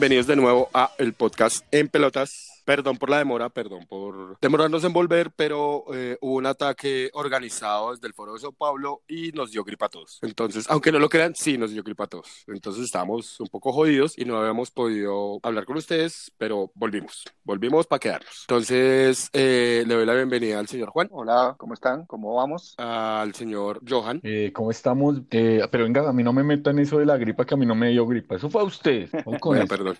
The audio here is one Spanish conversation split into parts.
bienvenidos de nuevo a el podcast En Pelotas. Perdón por la demora, perdón por demorarnos en volver, pero eh, hubo un ataque organizado desde el Foro de Sao Paulo y nos dio gripa a todos. Entonces, aunque no lo crean, sí nos dio gripa a todos. Entonces estábamos un poco jodidos y no habíamos podido hablar con ustedes, pero volvimos, volvimos para quedarnos. Entonces, eh, le doy la bienvenida al señor Juan, Hola, ¿cómo están? ¿Cómo vamos? al señor Johan, Eh, ¿cómo estamos? Eh, pero venga, a mí no me metan eso de la gripa, que a mí no me dio gripa. Eso fue a usted. Vamos con Bueno, eso. perdón.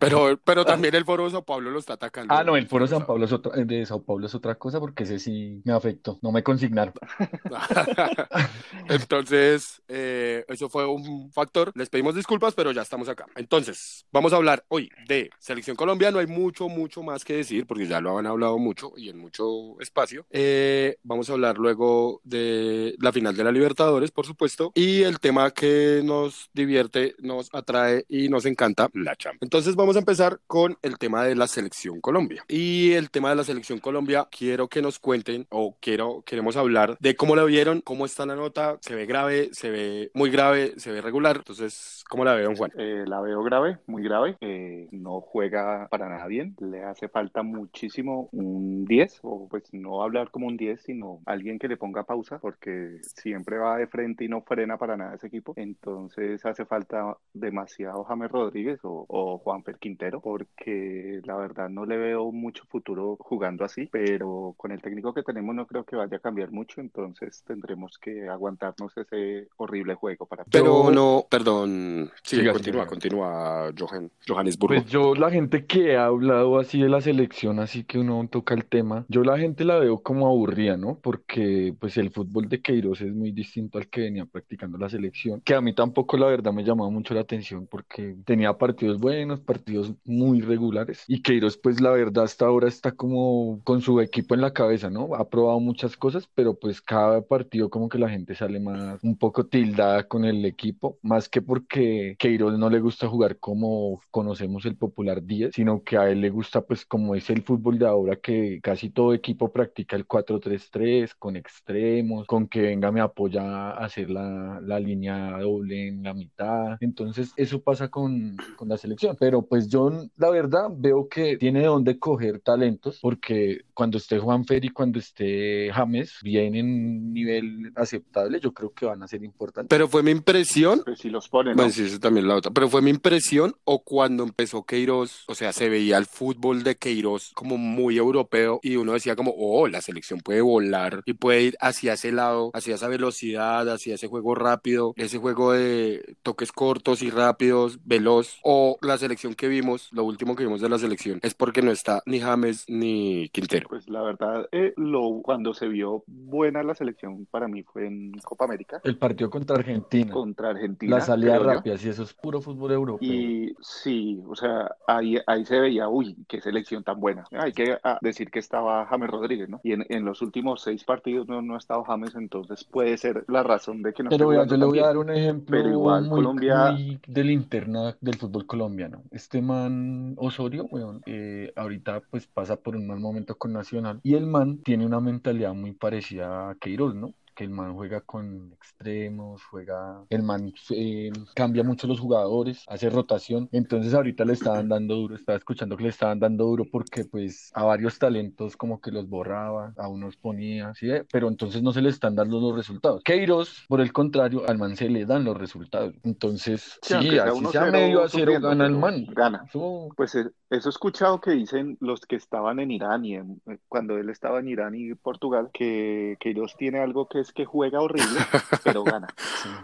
Pero, pero también el Foro de Sao Paulo lo está atacando. Ah, no, el Foro San Pablo es otra, de Sao Paulo es otra cosa porque ese sí me afectó. No me consignaron. Entonces, eh, eso fue un factor. Les pedimos disculpas, pero ya estamos acá. Entonces, vamos a hablar hoy de Selección Colombia. No hay mucho, mucho más que decir, porque ya lo han hablado mucho y en mucho espacio. Eh, vamos a hablar luego de la final de la Libertadores, por supuesto, y el tema que nos divierte, nos atrae y nos encanta, la Champions. Entonces, vamos a empezar con el tema de la Selección Colombia. Y el tema de la Selección Colombia, quiero que nos cuenten, o quiero, queremos hablar de cómo la vieron, cómo está la nota, se ve grave, se ve muy grave, se ve regular. Entonces, ¿cómo la vieron, Juan? Eh, la veo grave, muy grave. Eh, no juega para nada bien. Le hace falta muchísimo un 10, o pues no hablar como un 10, sino alguien que le ponga pausa, porque siempre va de frente y no frena para nada ese equipo. Entonces hace falta demasiado James Rodríguez o, o Juanfer Quintero, porque la verdad no le veo mucho futuro jugando así, pero con el técnico que tenemos no creo que vaya a cambiar mucho, entonces tendremos que aguantarnos ese horrible juego para Pero no, perdón. Sí, Siga, continúa, siga. continúa, Johan. Johannesburgo. Pues yo, la gente que ha hablado así de la selección, así que uno toca el tema, yo la gente la veo como aburrida, ¿no? Porque pues el fútbol de Queiroz es muy distinto al que venía practicando la selección, que a mí tampoco la verdad me llamaba mucho la atención porque tenía partidos buenos, partidos muy regulares, y Queiroz pues la verdad hasta ahora está como con su equipo en la cabeza, ¿no? Ha probado muchas cosas, pero pues cada partido como que la gente sale más un poco tildada con el equipo, más que porque Queiroz no le gusta jugar como conocemos el popular 10, sino que a él le gusta pues como es el fútbol de ahora que casi todo equipo practica el 4-3-3 con extremos, con que venga me apoya a hacer la, la línea doble en la mitad. Entonces eso pasa con, con la selección. Pero pues yo la verdad veo que tiene de dónde coger talentos porque cuando esté Juanfer y cuando esté James bien en nivel aceptable, yo creo que van a ser importantes. Pero fue mi impresión Pues si los ponen, ¿no? Eso también la otra. Pero fue mi impresión, o cuando empezó Queiroz, o sea, se veía el fútbol de Queiroz como muy europeo y uno decía como, oh, la selección puede volar y puede ir hacia ese lado, hacia esa velocidad, hacia ese juego rápido, ese juego de toques cortos y rápidos, veloz. O la selección que vimos, lo último que vimos de la selección, es porque no está ni James ni Quintero. Pues la verdad, eh, lo, cuando se vio buena la selección para mí fue en Copa América El partido contra Argentina, contra Argentina. la salida rápida, sí, eso es puro fútbol europeo. Y sí, o sea, ahí, ahí se veía, uy, qué selección tan buena. Hay que ah, decir que estaba James Rodríguez, ¿no? Y en, en los últimos seis partidos no, no ha estado James, entonces puede ser la razón de que no esté Pero vea, yo le voy a dar un ejemplo Pero igual muy, Colombia- muy de linterna del fútbol colombiano. Este man Osorio, weón, eh, ahorita pues pasa por un mal momento con Nacional y el man tiene una mentalidad muy parecida a Queiroz, ¿no? Que el man juega con extremos, juega, el man eh, cambia mucho los jugadores, hace rotación, entonces ahorita le estaban dando duro, estaba escuchando que le estaban dando duro porque pues a varios talentos como que los borraba, a unos ponía, ¿sí? pero entonces no se le están dando los resultados. Queiroz, por el contrario, al man se le dan los resultados, entonces Sí, sí, sea así 1-0 sea medio a cero gana el man. gana. Eso- Pues eh, eso he escuchado que dicen los que estaban en Irán y en- eh, cuando él estaba en Irán y Portugal, que Queiroz tiene algo que es que juega horrible, pero gana.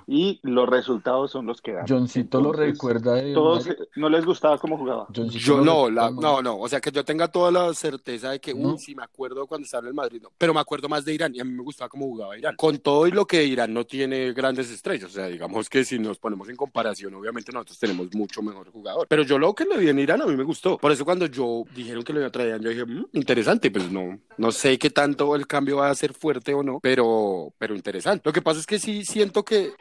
Y los resultados son los que dan. Johncito lo recuerda de Todos eh, no les gustaba cómo jugaba. Johncito Yo no, la, no, no, o sea que yo tenga toda la certeza de que, ¿No? uy, sí me acuerdo cuando estaba en el Madrid, no. pero me acuerdo más de Irán y a mí me gustaba cómo jugaba Irán. Con todo y lo que Irán no tiene grandes estrellas, o sea, digamos que si nos ponemos en comparación, obviamente nosotros tenemos mucho mejor jugador. Pero yo lo que le vi en Irán a mí me gustó. Por eso cuando yo dijeron que lo iba a traer, yo dije, "Mm, interesante, pues no, no sé qué tanto el cambio va a ser fuerte o no, pero, pero interesante. Lo que pasa es que sí siento que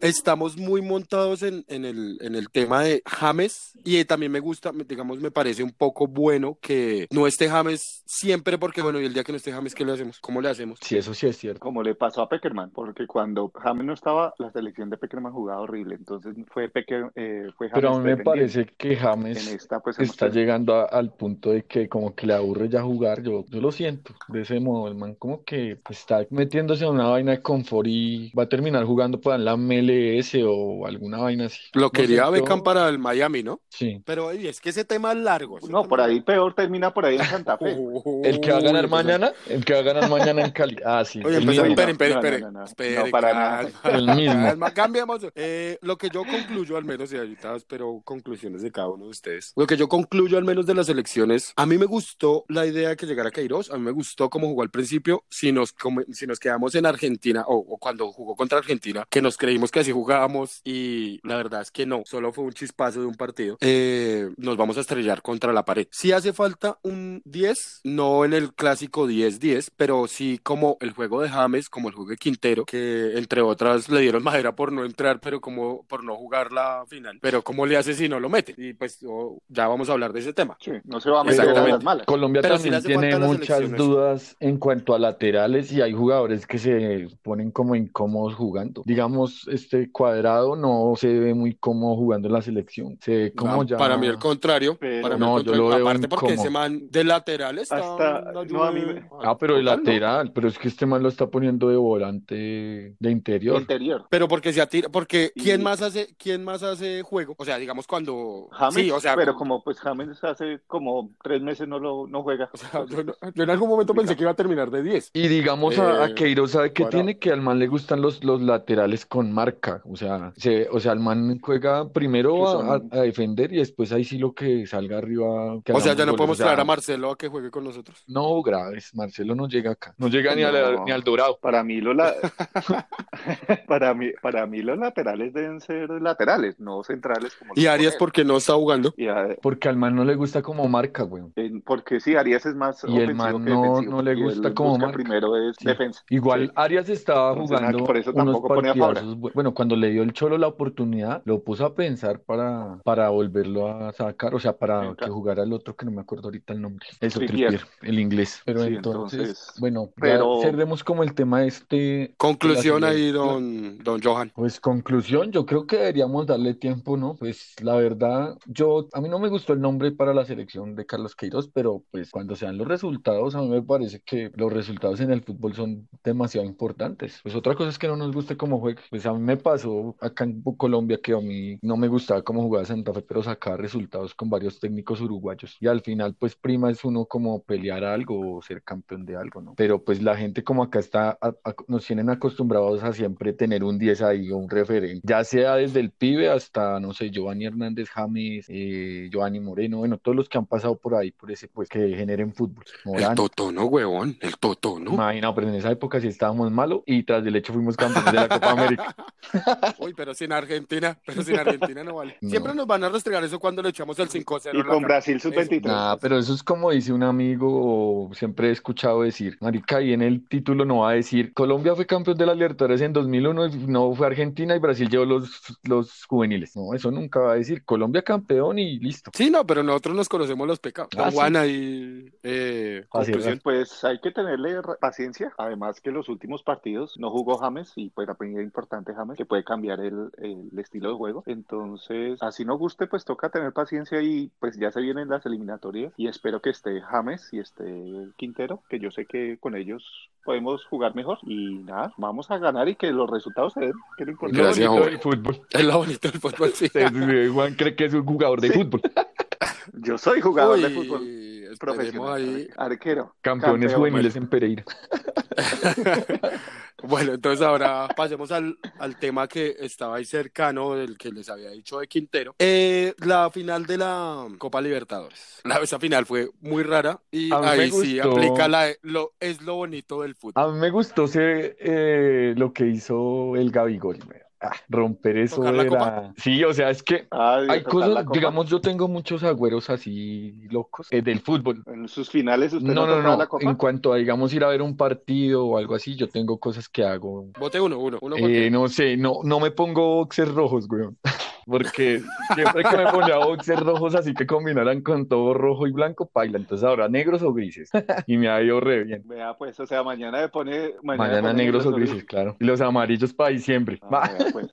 estamos muy montados en, en el, en el tema de James y también me gusta, me- digamos, me parece un poco bueno que no esté James siempre porque, bueno, y el día que no esté James, ¿qué le hacemos? ¿Cómo le hacemos? Sí, eso sí es cierto. Como le pasó a Peckerman, porque cuando James no estaba, la selección de Peckerman jugaba horrible. Entonces fue, Pecker, eh, fue Pero a James mí me parece que En James esta, pues, está llegando a- al punto de que como que le aburre ya jugar. Yo, yo lo siento de ese modo. El man como que está metiéndose en una vaina de confort y va a terminar jugando para la MLS o alguna vaina así. Lo No sé, quería yo- Beckham para el Miami, ¿no? Sí. Pero oye, es que ese tema es largo. No, tema por ahí peor termina por ahí en Santa Fe. El que va a ganar pues, mañana, el que va a ganar mañana en Cali. Ah, sí. Oye, esperen, esperen, No, no, esperen. no, no, no. esperen, No, para nada. El mismo. calma, cambiemos. Eh, lo que yo concluyo, al menos, y ahorita espero conclusiones de cada uno de ustedes. Lo que yo concluyo, al menos, de las elecciones, a mí me gustó la idea de que llegara Queiroz, a mí me gustó cómo jugó al principio. Si nos, come- si nos quedamos en Argentina, o, o cuando jugó contra Argentina, que nos creímos que así jugábamos, y la verdad es que no, solo fue un chispazo de un partido, eh, nos vamos a estrellar contra la pared. Sí hace falta un 10, no en el clásico 10-10, pero sí como el juego de James, como el juego de Quintero, que entre otras le dieron madera por no entrar, pero como por no jugar la final. Pero ¿cómo le hace si no lo mete? Y pues oh, ya vamos a hablar de ese tema. Sí, no se va a meter las malas. Colombia Pero sí también hace tiene muchas dudas en cuanto a laterales y hay jugadores que se ponen como incómodos jugando. Digamos, este cuadrado no se ve muy cómodo jugando en la selección. Se ve como Ah, ya. Para mí el contrario. Pero- para mí No, el yo contrario. lo veo Aparte porque ese man de lateral está... Hasta- no a mí me- Ah, pero de lateral, pero es que este man lo está poniendo de volante de interior. Interior. Pero porque se atira, porque Y- ¿quién más hace, quién más hace juego? O sea, digamos cuando James, sí, o sea, pero como pues James hace como tres meses no lo no juega. o sea, yo, no- yo en algún momento pensé que iba a terminar de 10. Y digamos a, a Eh, Queiroz, ¿sabe qué tiene? Que al man le gustan los, los laterales con marca. O sea, se, o sea, el man juega primero a, defender y después ahí sí lo que salga arriba. que O sea, ya no goles. podemos O sea, traer a Marcelo a que juegue con nosotros. No, graves. Marcelo no llega acá. No llega ni, a la- No. ni al Dorado. Para mí los la- para mí para mí los laterales deben ser laterales, no centrales como Y Arias ponen. porque no está jugando. Y a- Porque al man no le gusta como marca, güey. en- porque sí, Arias es más Y el man no- no le gusta como marca. primero es Sí. defensa. Igual Sí. Arias estaba jugando por eso unos tampoco pone a Fabra. Bueno, cuando le dio el Cholo la oportunidad, lo puso a pensar para, para volverlo a sacar, o sea, para Venga. que jugara el otro que no me acuerdo ahorita el nombre. Eso, Trippier. El inglés. Pero Sí, entonces, entonces, bueno, ya pero- cerremos como el tema este. Conclusión la ahí, don, don Johan. Pues conclusión, yo creo que deberíamos darle tiempo, ¿no? Pues la verdad, yo, a mí no me gustó el nombre para la selección de Carlos Queiroz, pero pues cuando sean los resultados, a mí me parece que los resultados en el fútbol son demasiado importantes. Pues otra cosa es que no nos guste cómo juega. Pues a mí me pasó acá en Colombia que a mí no me gustaba cómo jugaba Santa Fe, pero sacaba resultados con varios técnicos uruguayos. Y al final, pues prima es uno como pelear algo o ser campeón de algo, ¿no? Pero pues la gente como acá está, a- a- nos tienen acostumbrados a siempre tener un 10 ahí o un referente, ya sea desde el pibe hasta, no sé, Giovanni Hernández James, eh, Giovanni Moreno, bueno, todos los que han pasado por ahí, por ese, pues que generen fútbol. El Morán. Totono, huevón. El Totono. Imagina, pero en esa época sí estábamos malos y tras del hecho fuimos campeones de la Copa América. Uy, pero sin Argentina. Pero sin Argentina no vale. No. Siempre nos van a restregar eso cuando le echamos el 5-0. Y con. Brasil sub-23. Nah, pero eso es como dice un amigo, o siempre he escuchado decir, marica, y en el título no va a decir, Colombia fue campeón de la Libertadores en 2001, y no fue Argentina y Brasil llevó los, los juveniles. No, eso nunca va a decir, Colombia campeón y listo. Sí, no, pero nosotros nos conocemos los pecados. Ah, Don sí. Juan ahí, eh, Así es, conclusión. Pues hay que tenerle paciencia. Además que los últimos partidos no jugó James y pues la primera importante James que puede cambiar el, el estilo de juego. Entonces, así no guste, pues toca tener paciencia y pues ya se vienen las eliminatorias y espero que esté James y esté Quintero, que yo sé que con ellos podemos jugar mejor y nada, vamos a ganar y que los resultados se den, que importante. Gracias, bonito Juan. del fútbol. Es lo bonito del fútbol, sí. Juan cree que es un jugador de Sí. fútbol. Yo soy jugador de fútbol profesional, ahí. arquero. Campeones Campeón, juveniles en Pereira. Bueno, entonces ahora pasemos al, al tema que estaba ahí cercano del que les había dicho de Quintero. Eh, la final de la Copa Libertadores. La, esa final fue muy rara y ahí sí aplica la, lo, es lo bonito del fútbol. A mí me gustó eh, lo que hizo el Gabigol. Ah, romper eso ¿Tocar la de copa? la... Sí, o sea, es que hay cosas, digamos, yo tengo muchos agüeros así locos eh, del fútbol. En sus finales usted No, no, no, tocaba no. la copa. En cuanto a, digamos, ir a ver un partido o algo así, yo tengo cosas que hago. Vote uno, uno, uno Eh, no sé, no, no me pongo boxers rojos, güey. Porque siempre que me ponía boxers rojos así que combinaran con todo rojo y blanco, paila. Entonces ahora negros o grises. Y me ha ido re bien. Vea, pues, o sea, mañana me pone. Mañana pone negros o grises. grises, claro. Y los amarillos para diciembre. Ah, vea, pues.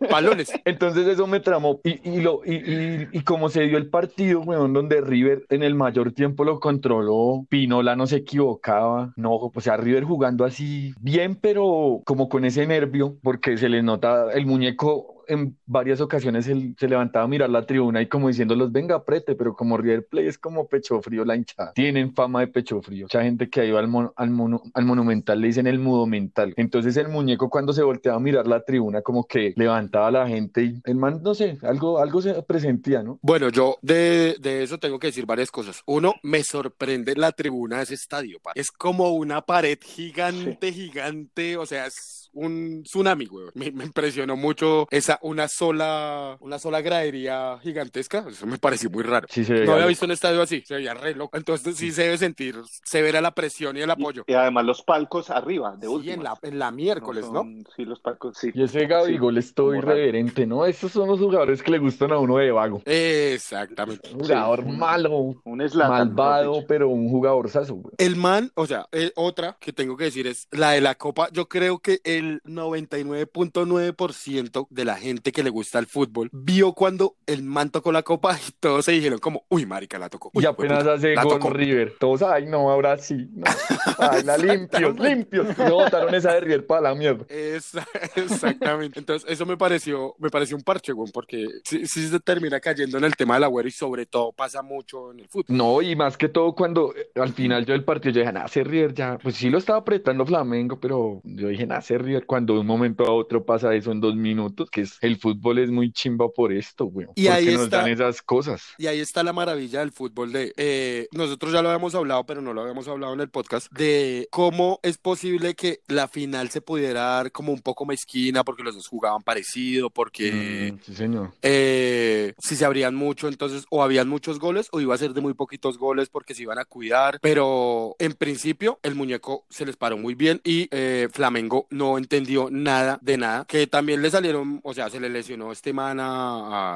Balones. Entonces eso me tramó. Y, y, lo, y, y, y como se dio el partido, weón, donde River en el mayor tiempo lo controló, Pinola no se equivocaba. No, o sea, River jugando así bien, pero como con ese nervio, porque se le nota el muñeco. En varias ocasiones él se levantaba a mirar la tribuna y como diciéndolos, venga, aprete, pero como River Play es como pecho frío la hinchada. Tienen fama de pecho frío. Mucha gente que ha ido al, mon- al, mono- al Monumental le dicen el mudo mental. Entonces el muñeco cuando se volteaba a mirar la tribuna como que levantaba a la gente y el man, no sé, algo, algo se presentía, ¿no? Bueno, yo de, de eso tengo que decir varias cosas. Uno, me sorprende la tribuna de ese estadio. pa. Es como una pared gigante, gigante. O sea, es un tsunami, güey. Me, me impresionó mucho esa, una sola, una sola gradería gigantesca. Eso me pareció muy raro. Sí, No había loco. visto un estadio así, se veía re loco. Entonces sí se debe sentir severa la presión y el apoyo. Y además los palcos arriba, de Sí, última. en la, en la miércoles, ¿no? Sí, los palcos, sí. Y ese Gabigol es todo como raro. irreverente, ¿no? Estos son los jugadores que le gustan a uno de vago. Exactamente. Un jugador Sí. malo, Un Zlatan, malvado, pero un jugador sazo, güey. El man, o sea, eh, otra que tengo que decir es la de la Copa. Yo creo que el 99.9% de la gente que le gusta el fútbol vio cuando el man tocó la Copa y todos se dijeron como, uy, marica, la tocó. Uy, Y apenas hace gol tocó". River. Todos, ay, no, ahora sí. No. Ay, la limpios, limpios. Y botaron esa de River para la mierda. Esa- exactamente. Entonces, eso me pareció, me pareció un parche, güey, porque sí, sí se termina cayendo en el tema del agüero y sobre todo pasa mucho en el fútbol. No, y más que todo cuando eh, al final yo del partido yo dije, nada, River ya, pues sí lo estaba apretando Flamengo, pero yo dije, nada, River cuando de un momento a otro pasa eso en dos minutos, que es el fútbol es muy chimba por esto, güey. Y ahí porque nos está- dan esas cosas. Y ahí está la maravilla del fútbol de eh, nosotros ya lo habíamos hablado, pero no lo habíamos hablado en el podcast de cómo es posible que la final se pudiera dar como un poco mezquina porque los dos jugaban parecido, porque Mm, sí, señor. eh, si se abrían mucho, entonces o habían muchos goles o iba a ser de muy poquitos goles porque se iban a cuidar, pero en principio el muñeco se les paró muy bien y eh, Flamengo no entendió nada de nada, que también le salieron, o sea, se le lesionó este man a-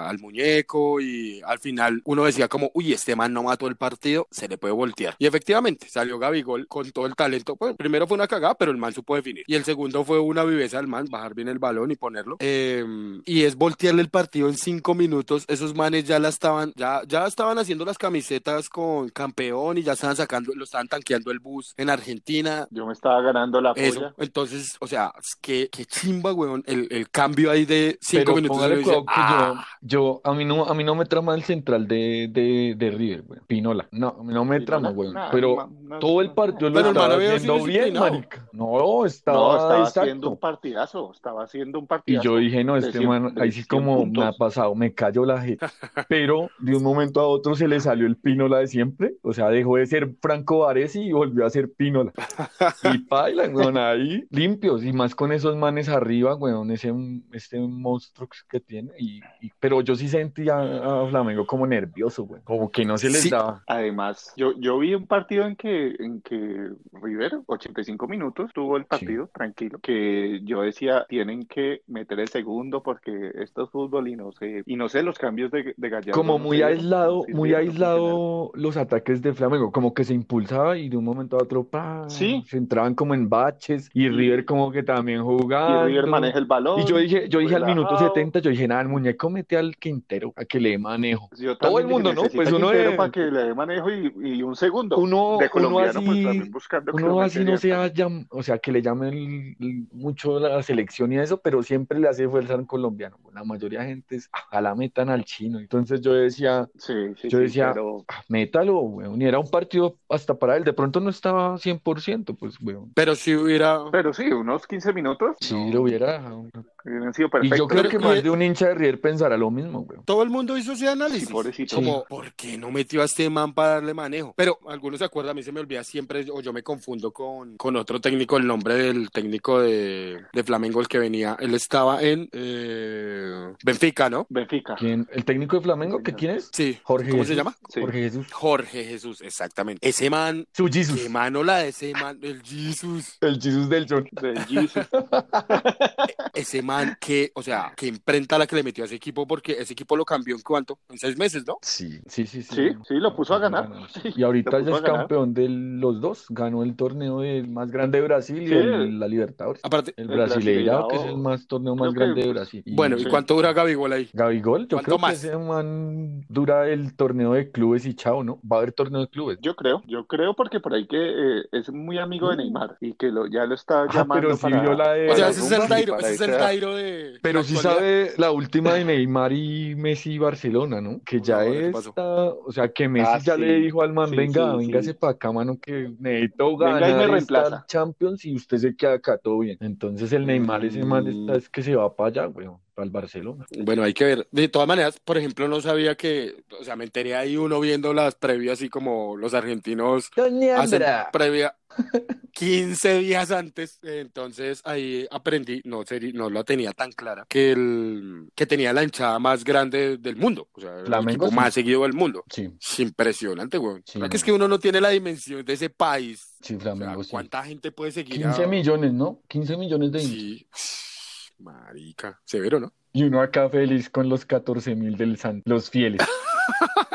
a- al muñeco y al final uno decía como, uy, este man no mató el partido, se le puede voltear. Y efectivamente salió Gabigol con todo el talento, pues primero fue una cagada, pero el man supo definir. Y el segundo fue una viveza del man, bajar bien el balón y ponerlo. Eh, y es voltearle el partido en cinco minutos. Esos manes ya la estaban, ya, ya estaban haciendo las camisetas con campeón y ya estaban sacando, lo estaban tanqueando el bus en Argentina. Yo me estaba ganando la Eso, polla. entonces, o sea, es que, que chimba, weón, el, el cambio ahí de cinco Pero minutos. dice, cuidado que "Ah". yo, yo, a mí no, a mí no me trama el central de, de, de River, güey. Pinola. No, a mí no me Pinola, trama, güey. nah, Pero no, no, todo el no, partido lo estaba haciendo bien, marica. No, estaba, No, estaba exacto. haciendo un partidazo, estaba haciendo un Y partidazo. yo dije, no, este cien- man, ahí sí 100 como me ha pasado, me cayó la jeta. Pero de un momento a otro se le salió el Pinola de siempre. O sea, dejó de ser Franco Baresi y volvió a ser Pinola. Y paila, weón, ahí limpios. Y más con esos manes arriba, weón, ese, este monstruo que tiene. Y, y- pero yo sí sentía a Flamengo como nervioso, weón. Como que no se les Sí. daba. Además, yo, yo vi un partido en que, en que River, 85 minutos, tuvo el partido tranquilo, que yo decía, tienen que meter el segundo porque esto es fútbol y no sé, y no sé, los cambios de, de Gallardo Como no muy aislado, muy no aislado los ataques de Flamengo, como que se impulsaba y de un momento a otro, pa, Sí. se entraban como en baches y Y- River como que también funcionaron. Y jugando. River maneja el balón. Y yo dije, yo dije al minuto relajado. 70 yo dije, nada, el muñeco mete al Quintero a que le dé manejo. Yo Todo el mundo, ¿no? Pues uno Quintero de- para que le dé manejo y, y un segundo. Uno, de uno colombiano, pues así, también buscando uno así no sea, llam- o sea, que le llamen mucho la selección y eso, pero siempre le hace fuerza al colombiano. La mayoría de gente es, ojalá metan al chino. Entonces yo decía, Sí, sí, Yo sí, decía, pero "Ah, métalo, weón. Y era un partido hasta para él. De pronto no estaba 100%, pues, weón. Pero si hubiera. Pero sí, unos 15 minutos Sí, no, lo hubiera dejado. hubieran sido Y yo creo que más de un hincha de River pensará lo mismo, weón. Todo el mundo hizo ese análisis. Sí, pobrecito. Como, ¿por qué no metió a este man para darle manejo? Pero algunos se acuerdan, a mí se me olvida siempre, o yo me confundo con, con otro técnico, el nombre del técnico de, de Flamengo, el que venía. Él estaba en eh, Benfica, ¿no? Benfica. ¿Quién? ¿El técnico de Flamengo? ¿Que quién es? Sí. Jorge ¿Cómo se Jesús. llama? Sí. Jorge Jesús. Jorge Jesús, exactamente. Ese man, Su qué Jesus. mano la de ese man, el Jesus. El Jesus del John. De Jesus. Ese man que, o sea, que imprenta la que le metió a ese equipo, porque ese equipo lo cambió en cuánto? En seis meses, ¿no? Sí, sí, sí, sí. Sí, sí, lo puso a ganar. Sí, Y ahorita ya es campeón de los dos. Ganó el torneo del más grande de Brasil y Sí. el- la Libertadores. Aparte, El El Brasileirao, que es el más torneo más que- grande de Brasil. Y bueno, ¿y Sí. cuánto dura Gabigol ahí? Gabigol, yo ¿Cuánto creo que ese man dura el torneo de clubes y chao, ¿no? Va a haber torneo de clubes. Yo creo, yo creo porque por ahí que eh, es muy amigo de Neymar y que lo, ya lo está Ah, llamando pero para, vio la de- O sea, ese es el Dairo, para ese es el esa- De Pero sí actualidad. sabe la última de Neymar y Messi y Barcelona, ¿no? Que ya No, está, o sea, que Messi Ah, ya sí, le dijo al man, sí, venga, sí, véngase sí. para acá, mano, que necesito Venga y me ganar esta reemplaza. Champions y usted se queda acá todo bien. Entonces el Neymar, ese man Mm. está, es que se va para allá, weón, para el Barcelona. Bueno, hay que ver. De todas maneras, por ejemplo, no sabía que, o sea, me enteré ahí uno viendo las previas y como los argentinos Doña hacen previa 15 días antes, entonces ahí aprendí, no no la tenía tan clara, que el que tenía la hinchada más grande del mundo, o sea, el equipo sí. más seguido del mundo. Sí, Es impresionante, güey. Sí, que es que uno no tiene la dimensión de ese país. sí, O sea, Flamengo, sí. ¿cuánta gente puede seguir 15 a- millones, ¿no? 15 millones de. Sí. Marica, severo, ¿no? Y uno acá feliz con los 14 mil del San, los fieles.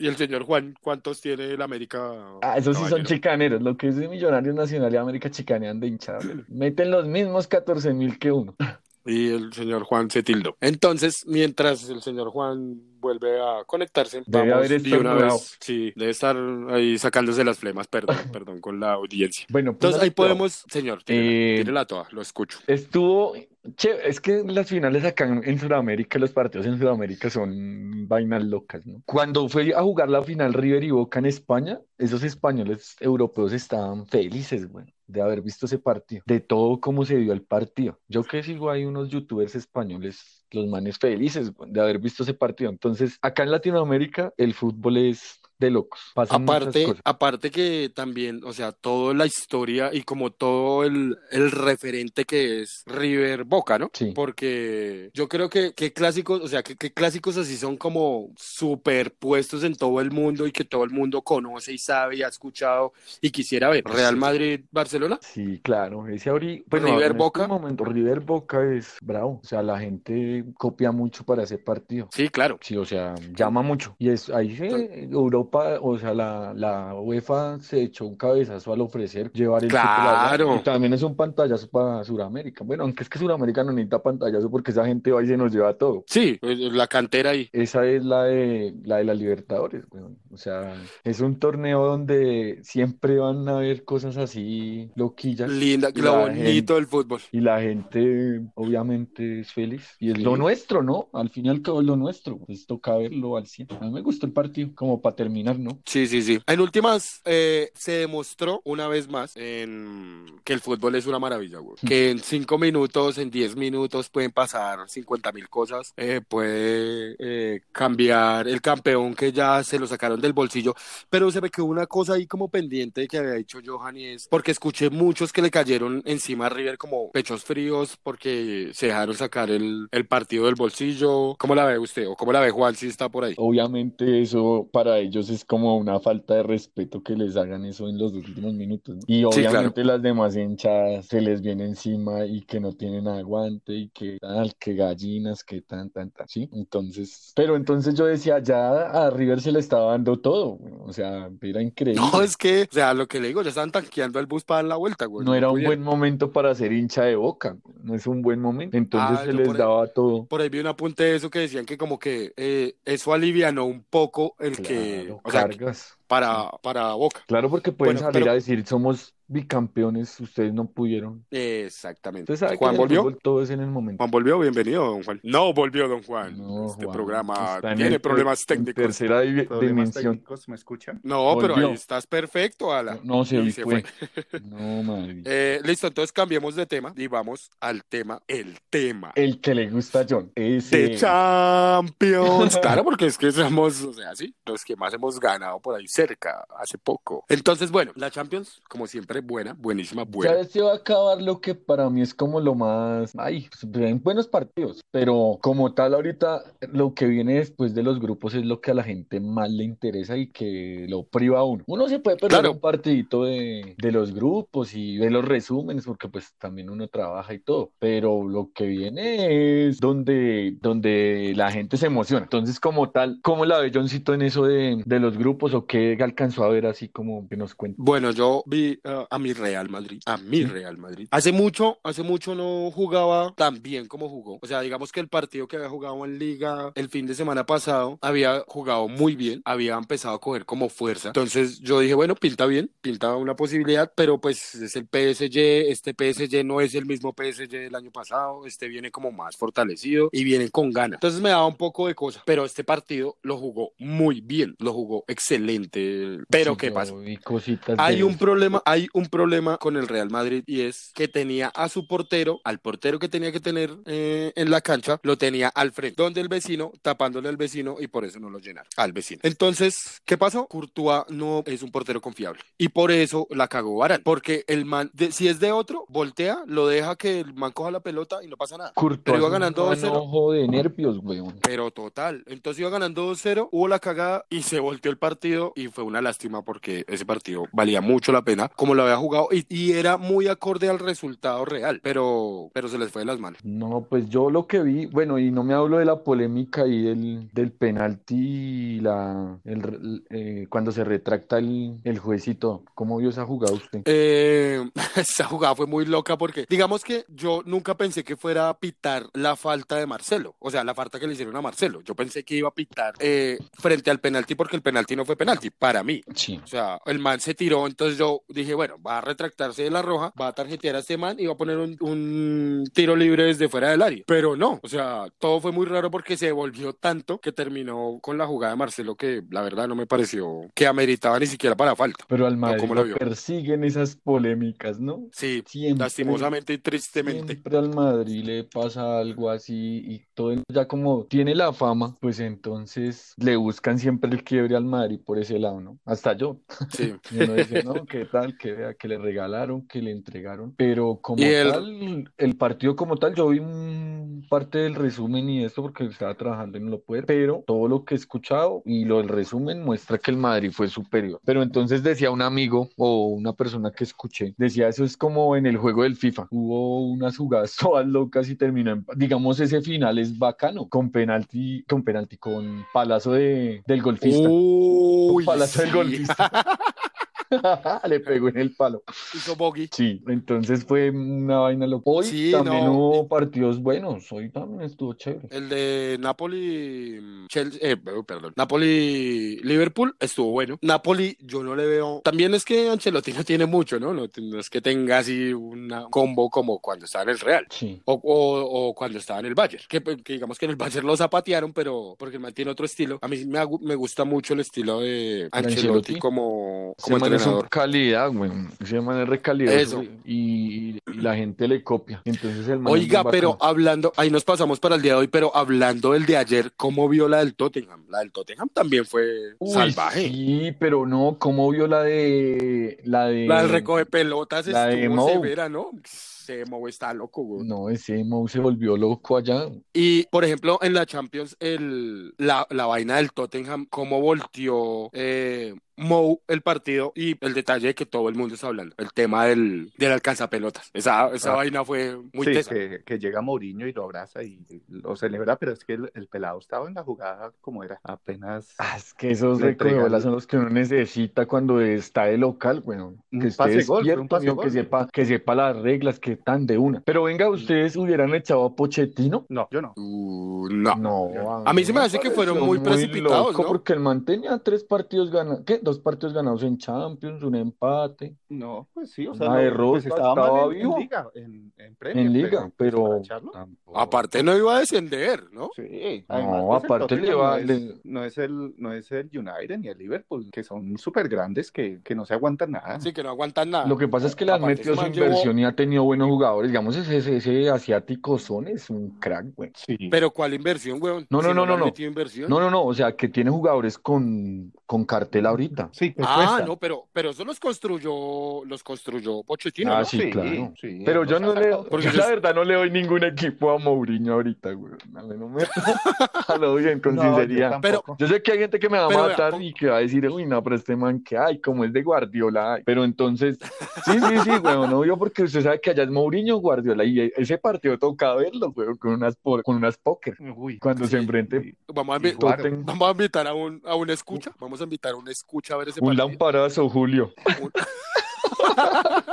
Y el señor Juan, ¿cuántos tiene el América? Ah, esos sí son chicaneros. Lo que es de Millonarios Nacional y América chicanean de hinchada. Meten los mismos 14 mil que uno. Y el señor Juan se tildó. Entonces, mientras el señor Juan vuelve a conectarse, Debe vamos haber de una vez. Sí, debe estar ahí sacándose las flemas, perdón, perdón, con la audiencia. Bueno, pues Entonces ahí podemos, señor, tírela, Eh, tírela toda, lo escucho. Estuvo. Che, es que las finales acá en, Sudamérica, los partidos en Sudamérica son vainas locas, ¿no? Cuando fue a jugar la final River y Boca en España, esos españoles europeos estaban felices, de haber visto ese partido, de todo cómo se dio el partido. Yo que sigo hay unos youtubers españoles, los manes felices, de haber visto ese partido. Entonces, acá en Latinoamérica, el fútbol es de locos. Pasan Aparte, aparte que también, o sea, toda la historia y como todo el, el referente que es River Boca, ¿no? Sí. Porque yo creo que, que clásicos, o sea, que, que clásicos así son como superpuestos en todo el mundo y que todo el mundo conoce y sabe y ha escuchado y quisiera ver. Real Madrid, Barcelona. Sí, claro, ese ahorita, bueno, River este Boca. momento River Boca es bravo, o sea, la gente copia mucho para ese partido. Sí, claro. Sí, o sea, llama mucho. Y es ahí se, Europa, o sea, la, la UEFA se echó un cabezazo al ofrecer llevar el. Claro. Y también es un pantallazo para Sudamérica. Bueno, aunque es que Sudamérica no necesita pantallazo porque esa gente va y se nos lleva todo. Sí, pues, la cantera ahí. Esa es la de la de la Libertadores, weón. O sea, es un torneo donde siempre van a haber cosas así loquillas. Linda, lo la bonito gente- del fútbol. Y la gente obviamente es feliz. Y es Sí. lo nuestro, ¿no? Al fin y al cabo es lo nuestro. Pues toca verlo al 100. A mí me gustó el partido, como para terminar, ¿no? Sí, sí, sí. En últimas, eh, se demostró una vez más en que el fútbol es una maravilla, güey. Que en cinco minutos, en diez minutos pueden pasar 50 mil cosas. Eh, puede eh, cambiar el campeón que ya se lo sacaron del bolsillo. Pero se me quedó una cosa ahí como pendiente que había dicho Johan y es porque escuché muchos que le cayeron encima a River como pechos fríos porque se dejaron sacar el, el partido del bolsillo. ¿Cómo la ve usted? ¿O cómo la ve Juan si está por ahí? Obviamente eso para ellos es como una falta de respeto que les hagan eso en los últimos minutos, ¿no? Y Sí, claro. obviamente las demás hinchadas se les viene encima y que no tienen aguante y que tal, que gallinas, que tan, tan, tan, ¿sí? Entonces, pero entonces yo decía, ya a River se le estaba dando todo, o sea, era increíble. No, es que, o sea, lo que le digo, ya estaban tanqueando el bus para dar la vuelta, güey. No era un buen momento para ser hincha de Boca, no es un buen momento. Entonces Ah, se les ahí- daba todo. Por ahí vi un apunte de eso que decían que como que eh, eso alivianó un poco el que, sea, cargas. para, para Boca. Claro, porque pueden Bueno, salir pero- a decir, somos bicampeones, ustedes no pudieron. Exactamente. Juan volvió. fútbol todo es en el momento. Juan volvió, bienvenido, don Juan. No volvió, don Juan. No, este Juan, programa tiene el- problemas en técnicos. tercera di- Problemas dimensión. técnicos, ¿me escuchan? No, pero ahí estás perfecto, Ala. No, se Y fue. No, madre. Eh, listo, entonces cambiemos de tema y vamos al tema, el tema. El que le gusta a John. Ese. de Champions. Claro, porque es que somos, o sea, sí, los que más hemos ganado por ahí cerca, hace poco. Entonces, bueno, la Champions, como siempre, buena, buenísima, buena. Ya se va a acabar lo que para mí es como lo más. Ay, pues, ven buenos partidos, pero como tal, ahorita lo que viene después de los grupos es lo que a la gente más le interesa y que lo priva a uno. Uno se puede perder Claro. un partidito de, de los grupos y ve los resúmenes, porque pues también uno trabaja y todo, pero lo que viene es donde, donde la gente se emociona. Entonces, como tal, ¿cómo la ve Johncito en eso de, de los grupos o qué alcanzó a ver así como que nos cuenta? Bueno, yo vi uh, a mi Real Madrid, a mi Real Madrid. Hace mucho, hace mucho no jugaba tan bien como jugó. O sea, digamos que el partido que había jugado en Liga el fin de semana pasado había jugado muy bien, había empezado a coger como fuerza. Entonces yo dije, bueno, pinta bien, pinta una posibilidad, pero pues es el PSG, este PSG no es el mismo PSG del año pasado, este viene como más fortalecido y viene con ganas. Entonces me daba un poco de cosa, pero este partido lo jugó muy bien, lo jugó excelente. Pero Sí, ¿qué pasa? Hay un problema, hay un problema con el Real Madrid y es que tenía a su portero, al portero que tenía que tener eh, en la cancha, lo tenía al frente, donde el vecino, tapándole al vecino y por eso no lo llenaron, al vecino. Entonces, ¿qué pasó? Courtois no es un portero confiable y por eso la cagó Varane, porque el man, de- si es de otro, voltea, lo deja que el man coja la pelota y no pasa nada. Courtois Pero iba un ganando 2-0. manojo de nervios, weón. Pero total, entonces iba ganando 2-0, hubo la cagada y se volteó el partido y fue una lástima porque ese partido valía mucho la pena como lo había jugado y, y era muy acorde al resultado real, pero, pero se les fue de las manos. No, pues yo lo que vi, bueno, y no me hablo de la polémica y del, del penalti y la, el, eh, cuando se retracta el, el juecito. ¿Cómo vio esa jugada usted? Eh, esa jugada fue muy loca porque digamos que yo nunca pensé que fuera a pitar la falta de Marcelo, o sea, la falta que le hicieron a Marcelo. Yo pensé que iba a pitar eh, frente al penalti porque el penalti no fue penalti para mí. Sí. O sea, el man se tiró, entonces yo dije, bueno, va a retractarse de la roja, va a tarjetear a este man y va a poner un, un tiro libre desde fuera del área. Pero no, o sea, todo fue muy raro porque se volvió tanto que terminó con la jugada de Marcelo que la verdad no me pareció que ameritaba ni siquiera para falta. Pero al Madrid persiguen esas polémicas, ¿no? Sí, Siempre. lastimosamente y tristemente. Siempre al Madrid le pasa algo así y todo ya como tiene la fama, pues entonces le buscan siempre el quiebre al Madrid por ese lado, ¿no? Hasta yo. Sí. Y uno dice, no, qué tal, que vea, que le regalaron, que le entregaron. Pero como el- tal, el partido como tal, yo vi parte del resumen y esto porque estaba trabajando y no lo pude, pero todo lo que he escuchado y lo del resumen muestra que el Madrid fue superior. Pero entonces decía un amigo o una persona que escuché, decía, eso es como en el juego del FIFA. Hubo unas jugadas todas locas y terminó en, digamos, ese final es bacano, con penalti, con penalti, con palazo de, del golfista. Uy, palazo del sí. golfista. Le pegó en el palo. Hizo bogey. Sí, entonces fue una vaina loca. Hoy Sí, también no. hubo partidos buenos. Hoy también estuvo chévere. El de Napoli, Chelsea, eh, perdón, Napoli, Liverpool estuvo bueno. Napoli, yo no le veo. También es que Ancelotti no tiene mucho, ¿no? No, no es que tenga así una combo como cuando estaba en el Real. Sí. O, o- o cuando estaba en el Bayern, que, que digamos que en el Bayern lo zapatearon, pero porque el man tiene otro estilo. A mí me, me gusta mucho el estilo de Ancelotti, Ancelotti? como, como es un calidad, güey. Ese man es recalidad. Eso. Y, y la gente le copia. Entonces el man es Oiga, pero hablando, ahí nos pasamos para el día de hoy, pero hablando del de ayer, ¿cómo vio la del Tottenham? La del Tottenham también fue Uy, salvaje. Sí, pero no, ¿cómo vio la de la de La del recoge pelotas la de estuvo Mou. severa, ¿no? Se Mou está loco, güey. No, ese Mou se volvió loco allá. Y, por ejemplo, en la Champions, el, la, la vaina del Tottenham, cómo volteó eh, Mou el partido y el detalle de que todo el mundo está hablando, el tema del, del alcanzapelotas. Esa, esa Ah. vaina fue muy Sí, tesa. que, que llega Mourinho y lo abraza y lo celebra, pero es que el, el pelado estaba en la jugada como era, apenas Ah, es que esos recogelas son los que uno necesita cuando está de local, bueno, que pase gol, un despierto, pase amigo, que gol. sepa, que sepa las reglas, que tan de una. Pero venga, ¿ustedes hubieran echado a Pochettino? No, yo no. Uh, no. No, A mí se me hace que fueron muy precipitados, loco, ¿no? Porque el man tenía tres partidos ganados, ¿qué? Dos partidos ganados en Champions, un empate, No, pues sí, o sea, Una no, derrota, pues estaba, estaba mal en, en vivo. liga, en, en Premier, en liga, pero. Aparte no iba a descender, ¿no? Sí, No, además, pues, aparte le va- no es, le- no es el, no es el United ni el Liverpool, que son súper grandes que, que no se aguantan nada. Así que no aguantan nada. Lo que pasa es que le han metido su llevó- inversión y ha tenido buenos jugadores. Digamos, ese, ese, ese asiático son es un crack, güey. Sí. Pero ¿cuál inversión, weón? No, no, Si no, no, han no. metido inversión. No, no, no, o sea, que tiene jugadores con, con cartel ahorita. Sí, que Ah, cuesta. no, pero, pero eso los construyó, los construyó Pochettino, Ah, ¿no? sí, claro. sí, Pero los yo no le. Porque yo la verdad no le doy ningún equipo a Mourinho ahorita, güey. No me a lo bien, con No, yo sinceridad. tampoco. Yo sé que hay gente que me va a Pero vea, matar y que va a decir, uy, no, pero este man que hay, como es de Guardiola, ay. Pero entonces, sí, sí, sí, güey, no, yo porque usted sabe que allá es Mourinho Guardiola y ese partido toca verlo, güey, con unas, con unas póker. Uy, Cuando se enfrente sí. Vamos a, invi- Igual. Totten, vamos a invitar a un, a un escucha. Vamos a invitar a un escucha a ver ese un partido. lamparazo, Julio.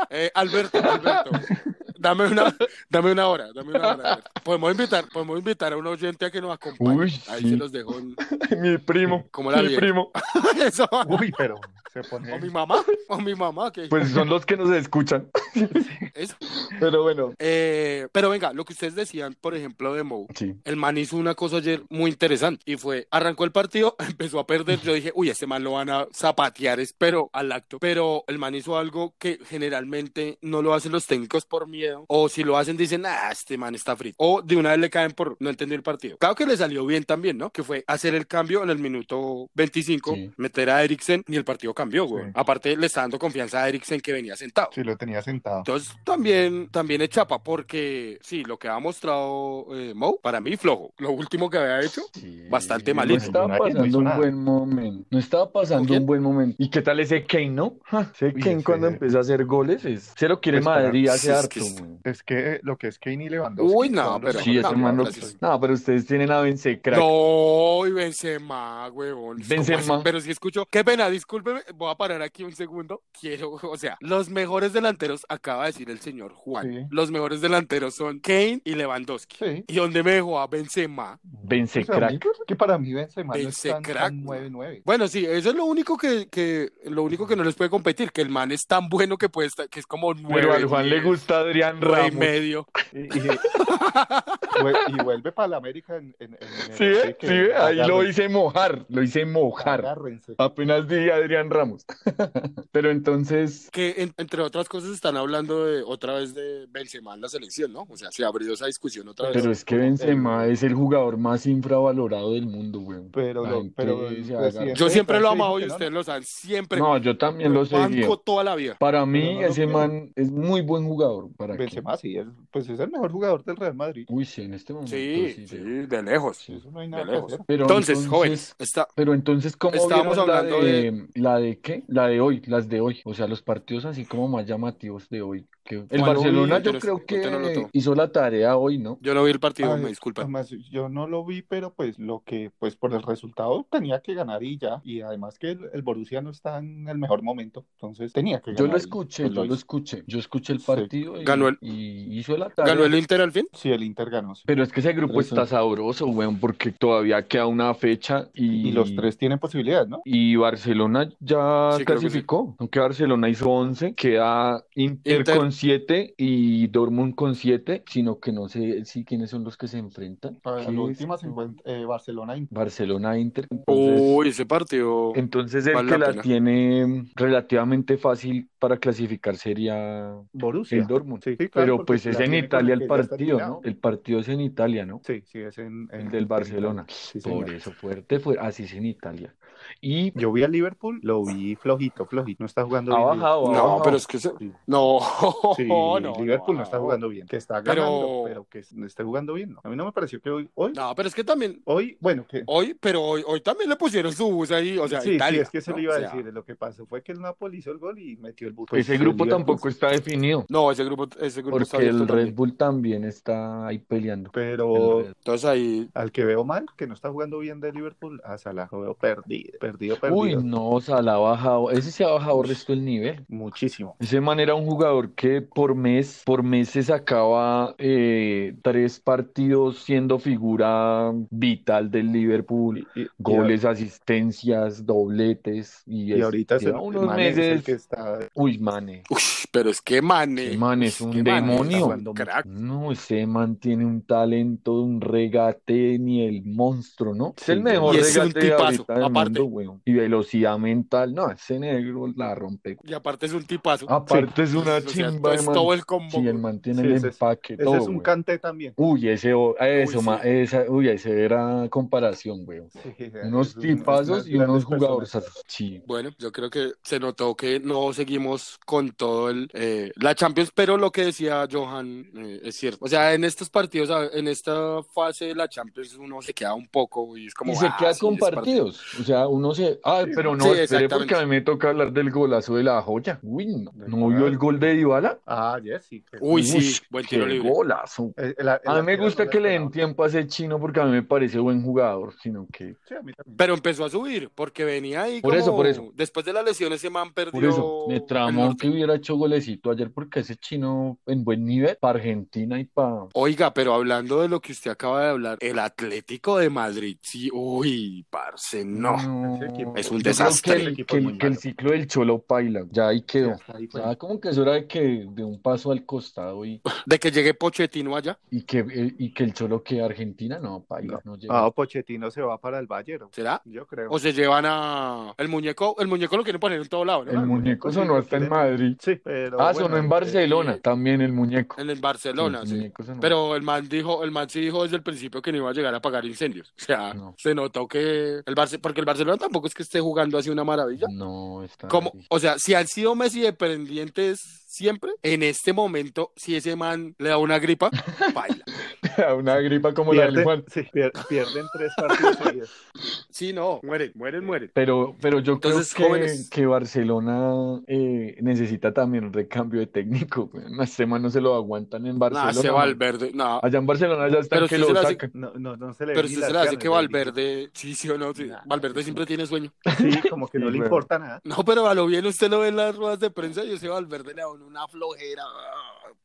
Eh, Alberto, Alberto, dame una, dame una hora, dame una hora. Podemos invitar, podemos invitar a un oyente a que nos acompañe. Uy, Ahí sí. se los dejo en... mi primo, ¿Cómo la mi primo. Eso. Uy, pero se pone. O mi mamá, o mi mamá, que Pues son los que nos escuchan. eso. Pero bueno, Eh, pero venga, lo que ustedes decían, por ejemplo, de Mou, sí. el man hizo una cosa ayer muy interesante y fue, arrancó el partido, empezó a perder, yo dije, uy, este man lo van a zapatear, espero al acto, pero el man hizo algo que generalmente no lo hacen los técnicos por miedo, o si lo hacen dicen, ah, este man está frito, o de una vez le caen por no entender el partido. Claro que le salió bien también, ¿no? Que fue hacer el cambio en el minuto 25, Sí. meter a Eriksen y el partido cambió, güey. Sí. Aparte le está dando confianza a Eriksen que venía sentado. Sí, lo tenía sentado. Entonces también, también es chapa, porque sí, lo que ha mostrado eh, Mo, para mí flojo. Lo último que había hecho, bastante No malito. estaba no pasando hizo un buen momento. No estaba ¿Con pasando un buen momento. ¿Y qué tal ese Kane, no? Ja, ese Kane cuando empezó a hacer goles es... Se lo quiere Pues Madrid hace es harto, que es- güey. Es que lo que es Kane y Lewandowski. Uy, no, pero- Sí, no, pero ustedes tienen a Benzé crack. No, y Benzema, huevón. ¿Cómo Benzema. Pero si escucho, qué pena, discúlpeme, voy a parar aquí un segundo. Quiero, o sea, los mejores delanteros, acaba de decir el señor Juan, Sí. los mejores delanteros son Kane y Lewandowski. Sí. ¿Y dónde me dejó a Benzema? Benzé O sea, mí- que para mí Benzema no es Benzé tan, crack, tan güey. 9-9. Bueno, sí, eso es lo único que, que, lo único que no les puede competir, que el man es tan bueno que puede estar, que es como Pero nueve, al Juan le gusta Adrián nueve y Ramos. medio. Y, y, vue- y vuelve para la América en, en, en Sí, ¿eh? que sí, ¿eh? ahí lo hice mojar, lo hice mojar. agárrense. Apenas di Adrián Ramos. Pero entonces, Que en- entre otras cosas están hablando de otra vez de Benzema en la selección, ¿no? O sea, se abrió esa discusión otra vez. pero es que Benzema es el jugador más infravalorado del mundo, güey. Pero, lo, pero Yo siempre lo amado y ustedes lo saben, siempre. No, yo también lo seguí. banco toda la vida. Para mí, no lo ese man es muy buen jugador. ¿Para qué? Benzema sí, es, pues es el mejor jugador del Real Madrid. Uy, sí, en este momento Sí, sí, de lejos. sí. Eso no hay De nada que lejos. hacer. Pero Entonces, jóvenes, está, Pero entonces, ¿cómo Estábamos vieron la hablando de, la de qué? La de hoy, las de hoy. O sea, los partidos así como más llamativos de hoy. Que el ¿Cuál Barcelona hoy? Yo yo creo yo no lo que hizo la tarea hoy, ¿no? yo no vi el partido, Ay, me disculpan. además, yo no lo vi, pero pues lo que, pues por el resultado tenía que ganar y ya. Y además que el, el Borussia no está en el mejor momento, entonces tenía que Yo ganar. lo y, escuché, pues, yo lo escuché. Yo escuché el Sí. partido y, Ganó el- y hizo la tarea. ¿Ganó el Inter al fin? Sí, el Inter ganó. sí. Pero es que ese grupo está sabroso, weón, porque todavía queda una fecha y, Y los tres tienen posibilidades, ¿no? y Barcelona ya Sí, creo que sí. clasificó. Aunque Barcelona hizo 11, queda Inter, Inter. con 7 y Dortmund con 7, sino que no sé si quiénes son los que se enfrentan. A ¿Qué la es última se encuentra eh, Barcelona Inter. Barcelona Inter. Entonces, Uy, ese partido. entonces el vale que la la pena. tiene relativamente fácil para clasificar sería Borussia. el Dortmund. Sí, sí, claro, Pero pues es en Italia el partido, ¿no? El partido es en Italia, ¿no? Sí, sí, es en, El del Barcelona. Sí, Por eso, fuerte fue. Así es en Italia. Y Yo vi al Liverpool, lo vi flojito, flojito. No está jugando ha bien. bajado, No, bajado. pero es que se- no, Sí, no, Liverpool no, está jugando bien. Que está ganando, pero, que no esté jugando bien. no. A mí no me pareció que hoy, hoy, No, pero es que también hoy bueno, que hoy, pero hoy, hoy también le pusieron su bus ahí, o sea, sí, Italia. sí, es que se ¿no? lo iba a O sea, decir. Lo que pasó fue que el Napoli hizo el gol y metió el bus. Ese grupo tampoco está definido. No, ese grupo, ese grupo está Porque abierto el Red también. Bull también está ahí peleando. Pero Entonces ahí, al que veo mal, que no está jugando bien de Liverpool, a Salah lo veo perdido, perdido, perdido. Uy, no, Salah ha bajado. Ese se ha bajado el resto del nivel. Muchísimo. Ese man era un jugador que por mes, por mes se sacaba eh, tres partidos siendo figura vital del Liverpool. Y, y- Goles, asistencias, dobletes. Y, Y, es- ahorita el, lleva unos el meses. que está. Uy, Mane. ush, pero es que Mane, Ese man es un Mane demonio. un crack. No, ese man tiene un talento, un regate, ni el monstruo, ¿no? Es el mejor y es un regate tipazo, ahorita del aparte. mundo, weón. Y velocidad mental, no, ese negro la rompe. Y aparte es un tipazo. Aparte es una O sea, chimba, es man. todo el combo. Sí, el man tiene Sí, el ese es- empaque, Ese todo, es un cante también. Uy, ese, o- eso, Uy, ma- sí. esa, uy, ese era comparación, weón. Sí, Unos es tipazos y unos jugadores. Sí. Bueno, yo creo que se notó que no seguimos con todo el eh, la Champions, pero lo que decía Johan eh, es cierto. O sea, en estos partidos, en esta fase de la Champions, uno se queda un poco y es como. y se ah, queda sí, con partidos. O sea, uno se. Ah, pero no, sí, espere, exactamente. porque a mí me toca hablar del golazo de la joya. Uy, no, ¿no vio el gol de Dybala? Ah, yes, sí. que- Uy, sí, buen qué tiro libre. golazo. El- el- el A mí me gusta no que le den tiempo a ese chino porque a mí me parece buen jugador, sino que Sí, a mí también. Pero empezó a subir porque venía ahí. Por eso, por eso. Después de la lesión, ese man perdió. por eso me tramó que hubiera hecho golecito ayer porque ese chino en buen nivel para Argentina y para... Oiga, pero hablando de lo que usted acaba de hablar, el Atlético de Madrid, sí, uy, parce, no. Equipo- Es un desastre. que El el, que el- que el ciclo del Cholo paila, ya ahí Sí, quedó. hasta ahí fue. Ya como que es hora de que de un paso al costado y, De que llegue Pochettino allá, y que eh, y que el Cholo que Argentina no paila, no llega. Ah, Pochettino se va para el Bayern. ¿será? Yo creo. O se llevan a el muñeco, el muñeco lo quieren poner en todo lado, ¿no? el muñeco sonó hasta en Madrid. Sí, pero. Ah, bueno, sonó en eh, Barcelona, también el muñeco. En el Barcelona, El sí. muñeco sonó. Pero el man dijo, el man sí dijo desde el principio que no iba a llegar a apagar incendios. O sea, No. se notó que el Barce, porque el Barcelona tampoco es que esté jugando así una maravilla. No, está Como, o sea, si han sido Messi dependientes siempre, en este momento, si ese man le da una gripa, baila. Una gripa como la del Pierden, Juan. sí, pier- pierden tres partidos seguidos. Sí, no, mueren, mueren, mueren. Pero, pero yo Entonces, creo que, jóvenes. que Barcelona eh, necesita también un recambio de técnico. este man no se lo aguantan en Nah, Barcelona. ese man. Valverde, no. Allá en Barcelona ya están Pero que lo se le hace- sacan. No, no, no se le Pero ni se le hace que de Valverde, sí, sí o no, sí. Nah, Valverde siempre tiene sueño. Sí, como que no Sí, le importa nada. No, pero a lo bien usted lo ve en las ruedas de prensa y ese Valverde le da a uno una flojera.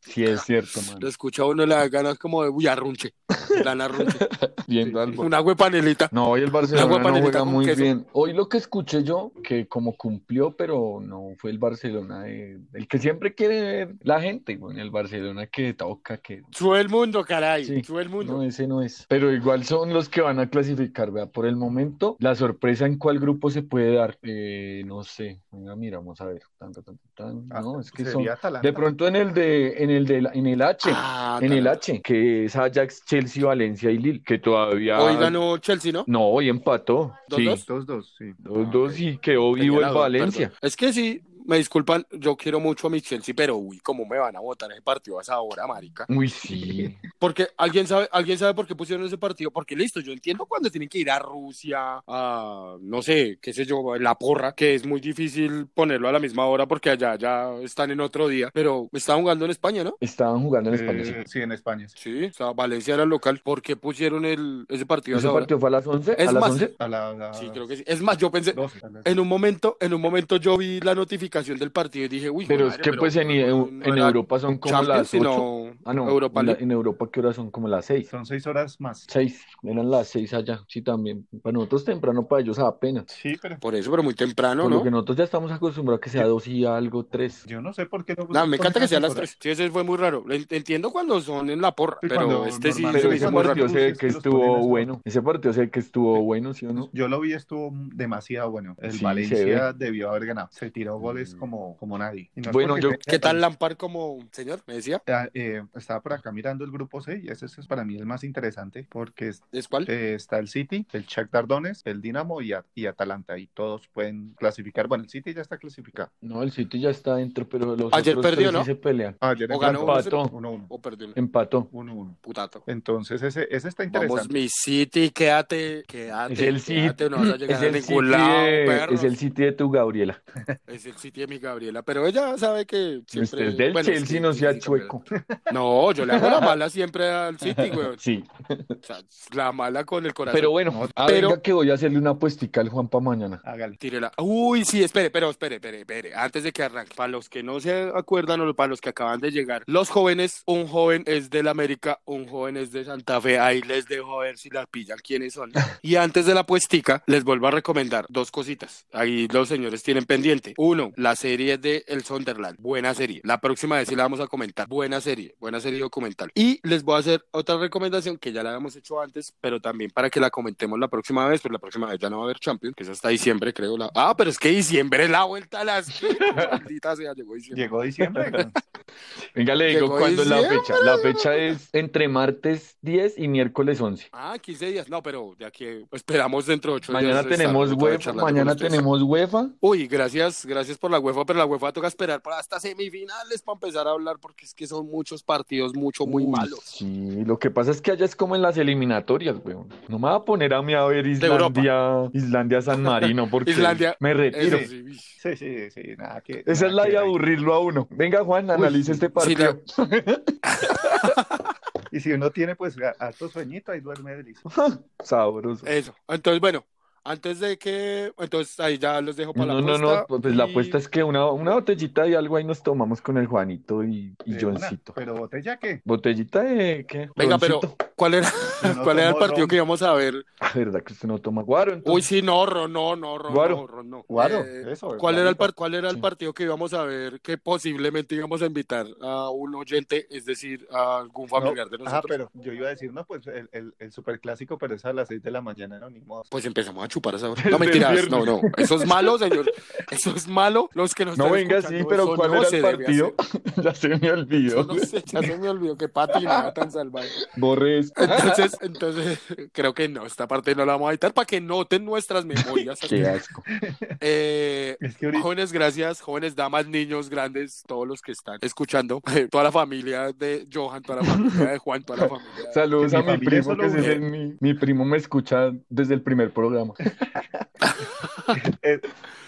Sí, es cierto, man. Lo escucha a uno, le da ganas como de, uy, arrunche. Plan arrunche. Viendo Sí, al sí. Bar- Una agua panelita. No, hoy el Barcelona no juega muy queso. bien. Hoy lo que escuché yo, que como cumplió, pero no fue el Barcelona, de- el que siempre quiere ver la gente, güey, el Barcelona que toca, que Sube el mundo, caray. Sí. Sube el mundo. No, ese no es. Pero igual son los que van a clasificar, vea. Por el momento, la sorpresa en cuál grupo se puede dar, eh, no sé. Venga, mira, vamos a ver. Tan, tan, tan, tan. Ah, No, es que son. De pronto en el de, en el de, la- en el H, Ah, en el. H, que es Ajax, Chelsea, Valencia y Lille, que todavía. Hoy ganó Chelsea, ¿no? No, hoy empató. ¿Dos, Sí, dos? Dos, dos, sí. dos, dos y quedó vivo el Valencia. perdón. Es que sí, me disculpan, yo quiero mucho a mi Chelsea, pero uy, cómo me van a votar ese partido a esa hora, marica. Uy, sí. Porque alguien sabe, alguien sabe por qué pusieron ese partido, porque listo, yo entiendo cuando tienen que ir a Rusia, a no sé, qué sé yo, la porra, que es muy difícil ponerlo a la misma hora porque allá ya están en otro día, pero estaban jugando en España, ¿no? Estaban jugando en España, sí. Eh, sí, en España. sí. Sí, o sea, Valencia era el local. ¿Por qué pusieron el, ese partido a ¿Ese esa hora? partido fue a las 11? Es ¿A las más, 11? A la, a la- Sí, creo que sí. Es más, yo pensé, 12, a las- en un momento, en un momento yo vi la notificación del partido y dije, uy, Pero madre, es que pues en, no en era Europa son como Champions, las 8. sino Ah, no, Europa en, la- en Europa, ¿qué horas son? Como las 6. Son seis horas más. 6, eran las 6 allá, sí, también. Para nosotros temprano, para ellos apenas. Sí, pero Por eso, pero muy temprano, Por ¿no? que nosotros ya estamos acostumbrados a que sea 2 y algo, 3. yo no sé por qué no. No, me encanta que sea a las horas. 3. Sí, ese fue muy raro. Entiendo cuando son en la porra, Sí, pero este sí Pero ese partido sé que estuvo bueno. Ese partido sé que estuvo bueno, ¿sí o no? Yo lo vi, estuvo demasiado bueno. El Valencia debió haber ganado. Se tiró goles es como, como nadie. No es Bueno, yo- ¿Qué tal Lampard como señor? ¿Me decía? Ah, eh, estaba por acá mirando el grupo C y ese, ese es para mí el más interesante porque es- ¿Es cuál? eh, está el City, el Shakhtar Donetsk, el Dinamo y, a- y Atalanta y todos pueden clasificar. Bueno, el City ya está clasificado. No, el City ya está dentro, pero los Ayer otros perdió, tres ¿no? sí se pelean. Ah, ayer O ganó Empató. 1-1. ¿O perdió? Empató. 1-1. Putato. Entonces ese, ese está Vamos, interesante. mi City, quédate, quédate, Es el City, quédate, no vas a es llegar a el ningún City lado, de, perros. es el City de tu Gabriela. Es el City de mi Gabriela, pero ella sabe que siempre... Usted es del bueno, Chelsea, que- no sea sí, chueco. No, yo le hago la mala siempre al City, güey. Sí. O sea, la mala con el corazón. Pero bueno, No, ah, pero- venga que voy a hacerle una puestica al Juan para mañana. Hágale. Tírela. Uy, sí, espere, pero espere, espere, espere. Antes de que arranque, para los que no se acuerdan o para los que acaban de llegar, los jóvenes, un joven es del América, un joven es de Santa Fe. Ahí les dejo a ver si la pillan quiénes son. Y antes de la puestica, les vuelvo a recomendar dos cositas. Ahí los señores tienen pendiente. Uno, la serie de El Sunderland. Buena serie. La próxima vez sí la vamos a comentar. Buena serie, buena serie documental. Y les voy a hacer otra recomendación que ya la habíamos hecho antes, pero también para que la comentemos la próxima vez, pues la próxima vez ya no va a haber Champions, que es hasta diciembre, creo. La... Ah, pero es que diciembre es la vuelta a las... Maldita sea, llegó diciembre. Llegó diciembre. Venga, le digo cuándo es la fecha. La fecha es entre martes 10 y miércoles 11. Ah, 15 días. No, pero de aquí esperamos dentro de ocho días. Mañana estar tenemos otra vez UEFA, mañana tenemos UEFA. Uy, gracias, gracias por la UEFA, pero la UEFA toca esperar para hasta semifinales para empezar a hablar, porque es que son muchos partidos, mucho, muy Uy, malos. Sí, lo que pasa es que allá es como en las eliminatorias, weón. No me va a poner a mí a ver Islandia, Islandia San Marino, porque Islandia, me retiro. Sí. Sí, sí, sí, nada que. Esa es la que de aburrirlo a uno. Venga, Juan, analice este Sí, partido. Y si uno tiene pues a- alto sueñito, ahí duerme delicioso. Sabroso. Eso. Entonces, bueno, antes de que, entonces ahí ya los dejo para No, la no, apuesta. no, pues la apuesta es que una, una botellita y algo ahí nos tomamos con el Juanito y, y. Johncito. Pero botella qué? ¿Botellita de qué? Venga, pero. ¿cuál era, no cuál era el partido ron. que íbamos a ver? Ah, ¿Verdad que usted no toma guaro? Uy, sí, no, Ron, no, no, Ron, Guaro. no, Ron, no. Guaro, Eh, eso. ¿Cuál era, el par- ¿Cuál era el Sí. partido que íbamos a ver que posiblemente íbamos a invitar a un oyente, es decir, a algún familiar de No, nosotros? Ajá, pero yo iba a decir, no, pues el, el, el superclásico, pero es a las 6 de la mañana, no, ni modo. Pues empezamos a chupar esa No mentiras, no, no. Eso es malo, señor. Eso es malo. Los que nos No venga, sí, pero ¿cuál no era se el partido? ya se me olvidó. No sé, ya se me olvidó que patinada tan salvaje. Borres. Entonces, entonces, creo que no, esta parte no la vamos a editar para que noten nuestras memorias. Qué asco. Eh, Es que ahorita, Jóvenes, gracias, jóvenes, damas, niños, grandes, todos los que están escuchando, toda la familia de Johan, toda la familia de Juan, toda la familia. Saludos Que a mi primo, que es mi, mi primo me escucha desde el primer programa. Es,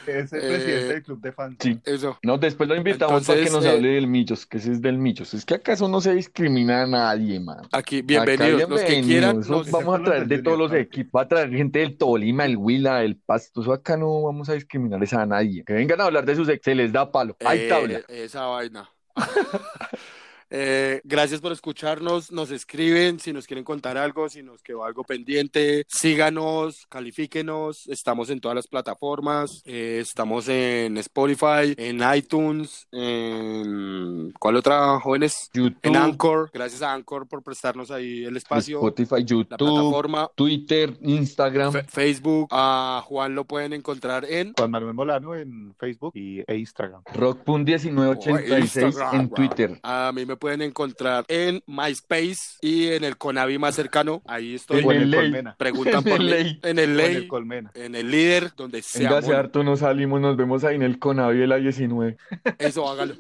es el Eh, presidente del club de fans. Sí. Eso. No, después lo invitamos para que nos eh, hable del Millos, que ese es del Millos. Es que acaso no se discrimina a nadie, man. Aquí, Acá bienvenidos. Los que bienvenidos. quieran, nos- vamos a traer los de todos los equipos. Va a traer gente del Tolima, el Huila, el Pasto. Eso acá no vamos a discriminar a nadie. Que vengan a hablar de sus ex, se les da palo. Hay Eh, tabla. Esa vaina. Eh, gracias por escucharnos, nos escriben si nos quieren contar algo, si nos quedó algo pendiente, síganos, califíquenos, estamos en todas las plataformas, eh, estamos en Spotify, en iTunes, en ¿cuál otra, jóvenes? En Anchor, gracias a Anchor por prestarnos ahí el espacio, Spotify, la YouTube, plataforma, Twitter, Instagram. Facebook, a Juan lo pueden encontrar en Juan Manuel Molano en Facebook y, e Instagram. Rockpun1986 Instagram, en. Twitter. A mí me pueden encontrar en MySpace y en el Conavi más cercano. Ahí estoy. En O en el ley. Colmena. Preguntan por en el mí. ley. En el o En ley. el Colmena. En el líder, donde sea. Venga, hace harto nos salimos, nos vemos ahí en el Conavi de la 19. Eso, hágalo.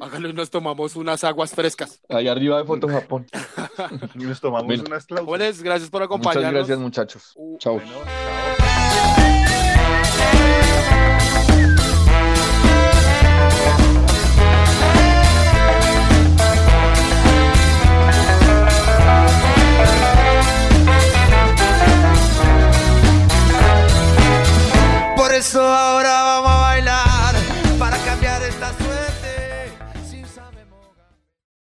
Hágalo y nos tomamos unas aguas frescas. Ahí arriba de Foto Japón. Y nos tomamos Bueno. unas clausuras. Gracias por Muchas acompañarnos. gracias, muchachos. Uh, Chao. Bueno, chao.